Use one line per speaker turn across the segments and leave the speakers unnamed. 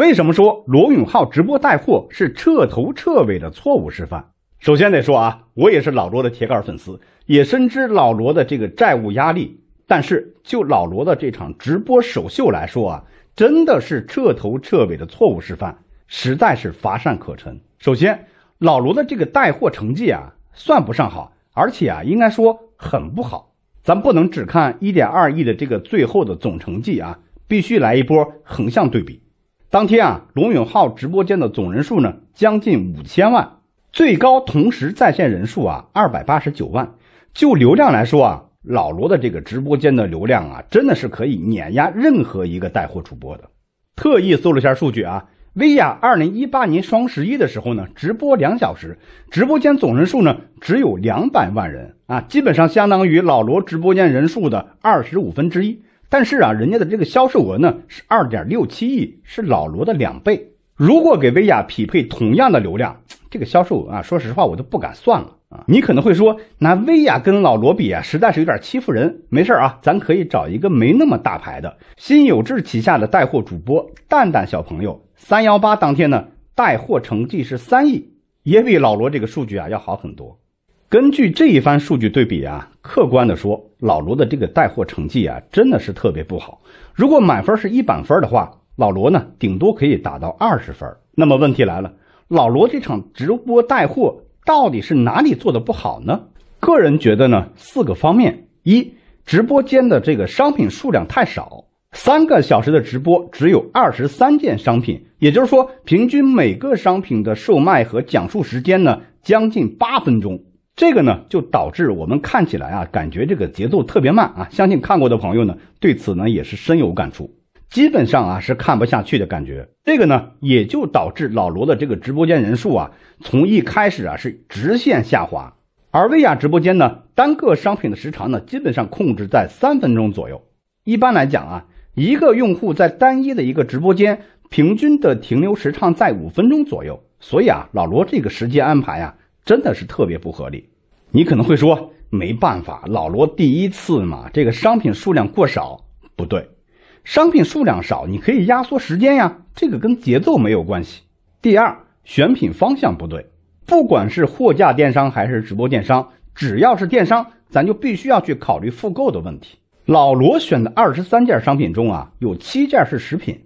为什么说罗永浩直播带货是彻头彻尾的错误示范？首先得说啊，我也是老罗的铁杆粉丝，也深知老罗的这个债务压力。但是就老罗的这场直播首秀来说啊，真的是彻头彻尾的错误示范，实在是乏善可陈。首先，老罗的这个带货成绩啊，算不上好，而且啊，应该说很不好。咱不能只看一点二亿的这个最后的总成绩啊，必须来一波横向对比。当天啊，罗永浩直播间的总人数呢，将近五千万，最高同时在线人数啊，二百八十九万。就流量来说啊，老罗的这个直播间的流量啊，真的是可以碾压任何一个带货主播的。特意搜了一下数据啊，薇娅二零一八年双十一的时候呢，直播两小时，直播间总人数呢只有两百万人啊，基本上相当于老罗直播间人数的二十五分之一。但是啊，人家的这个销售额呢是二点六七亿，是老罗的两倍。如果给薇娅匹配同样的流量，这个销售额啊，说实话我都不敢算了啊。你可能会说，拿薇娅跟老罗比啊，实在是有点欺负人。没事啊，咱可以找一个没那么大牌的新有志旗下的带货主播蛋蛋小朋友。三幺八当天呢，带货成绩是三亿，也比老罗这个数据啊要好很多。根据这一番数据对比啊，客观的说，老罗的这个带货成绩啊，真的是特别不好。如果满分是一百分的话，老罗呢顶多可以打到二十分。那么问题来了，老罗这场直播带货到底是哪里做的不好呢？个人觉得呢，四个方面：一，直播间的这个商品数量太少，三个小时的直播只有二十三件商品，也就是说，平均每个商品的售卖和讲述时间呢，将近八分钟。这个呢，就导致我们看起来啊，感觉这个节奏特别慢啊。相信看过的朋友呢，对此呢也是深有感触。基本上啊是看不下去的感觉。这个呢，也就导致老罗的这个直播间人数啊，从一开始啊是直线下滑。而薇娅直播间呢，单个商品的时长呢，基本上控制在三分钟左右。一般来讲啊，一个用户在单一的一个直播间，平均的停留时长在五分钟左右。所以啊，老罗这个时间安排啊。真的是特别不合理，你可能会说没办法，老罗第一次嘛，这个商品数量过少不对，商品数量少你可以压缩时间呀，这个跟节奏没有关系。第二，选品方向不对，不管是货架电商还是直播电商，只要是电商，咱就必须要去考虑复购的问题。老罗选的二十三件商品中啊，有七件是食品。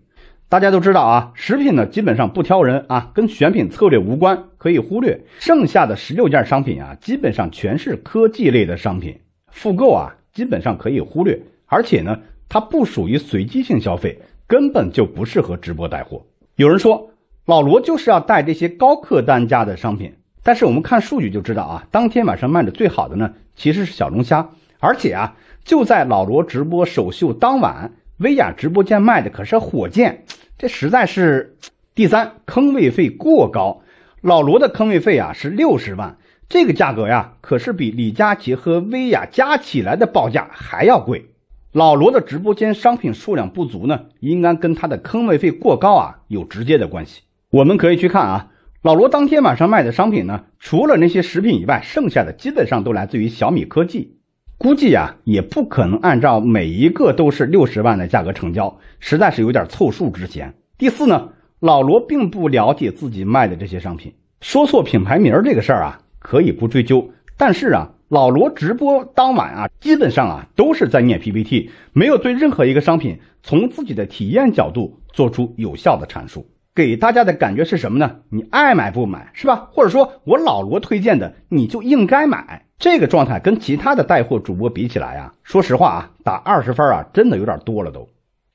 大家都知道啊，食品呢基本上不挑人啊，跟选品策略无关，可以忽略。剩下的十六件商品啊，基本上全是科技类的商品，复购啊基本上可以忽略。而且呢，它不属于随机性消费，根本就不适合直播带货。有人说老罗就是要带这些高客单价的商品，但是我们看数据就知道啊，当天晚上卖的最好的呢其实是小龙虾，而且啊就在老罗直播首秀当晚。薇娅直播间卖的可是火箭，这实在是。第三，坑位费过高。老罗的坑位费啊是六十万，这个价格呀可是比李佳琦和薇娅加起来的报价还要贵。老罗的直播间商品数量不足呢，应该跟他的坑位费过高啊有直接的关系。我们可以去看啊，老罗当天晚上卖的商品呢，除了那些食品以外，剩下的基本上都来自于小米科技。估计呀，也不可能按照每一个都是六十万的价格成交，实在是有点凑数之嫌。第四呢，老罗并不了解自己卖的这些商品，说错品牌名这个事儿啊，可以不追究。但是啊，老罗直播当晚啊，基本上啊都是在念 PPT，没有对任何一个商品从自己的体验角度做出有效的阐述。给大家的感觉是什么呢？你爱买不买是吧？或者说我老罗推荐的，你就应该买。这个状态跟其他的带货主播比起来啊，说实话啊，打二十分啊，真的有点多了都。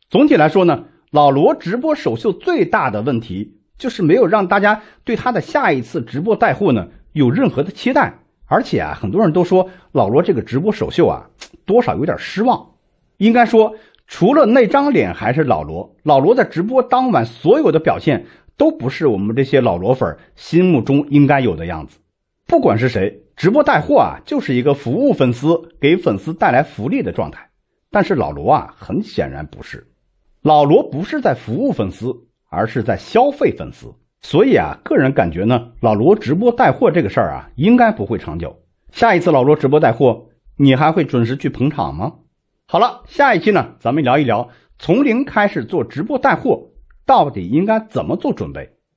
总体来说呢，老罗直播首秀最大的问题就是没有让大家对他的下一次直播带货呢有任何的期待。而且啊，很多人都说老罗这个直播首秀啊，多少有点失望。应该说。除了那张脸还是老罗，老罗在直播当晚所有的表现都不是我们这些老罗粉心目中应该有的样子。不管是谁，直播带货啊，就是一个服务粉丝、给粉丝带来福利的状态。但是老罗啊，很显然不是，老罗不是在服务粉丝，而是在消费粉丝。所以啊，个人感觉呢，老罗直播带货这个事儿啊，应该不会长久。下一次老罗直播带货，你还会准时去捧场吗？好了，下一期呢，咱们聊一聊从零开始做直播带货到底应该怎么做准备？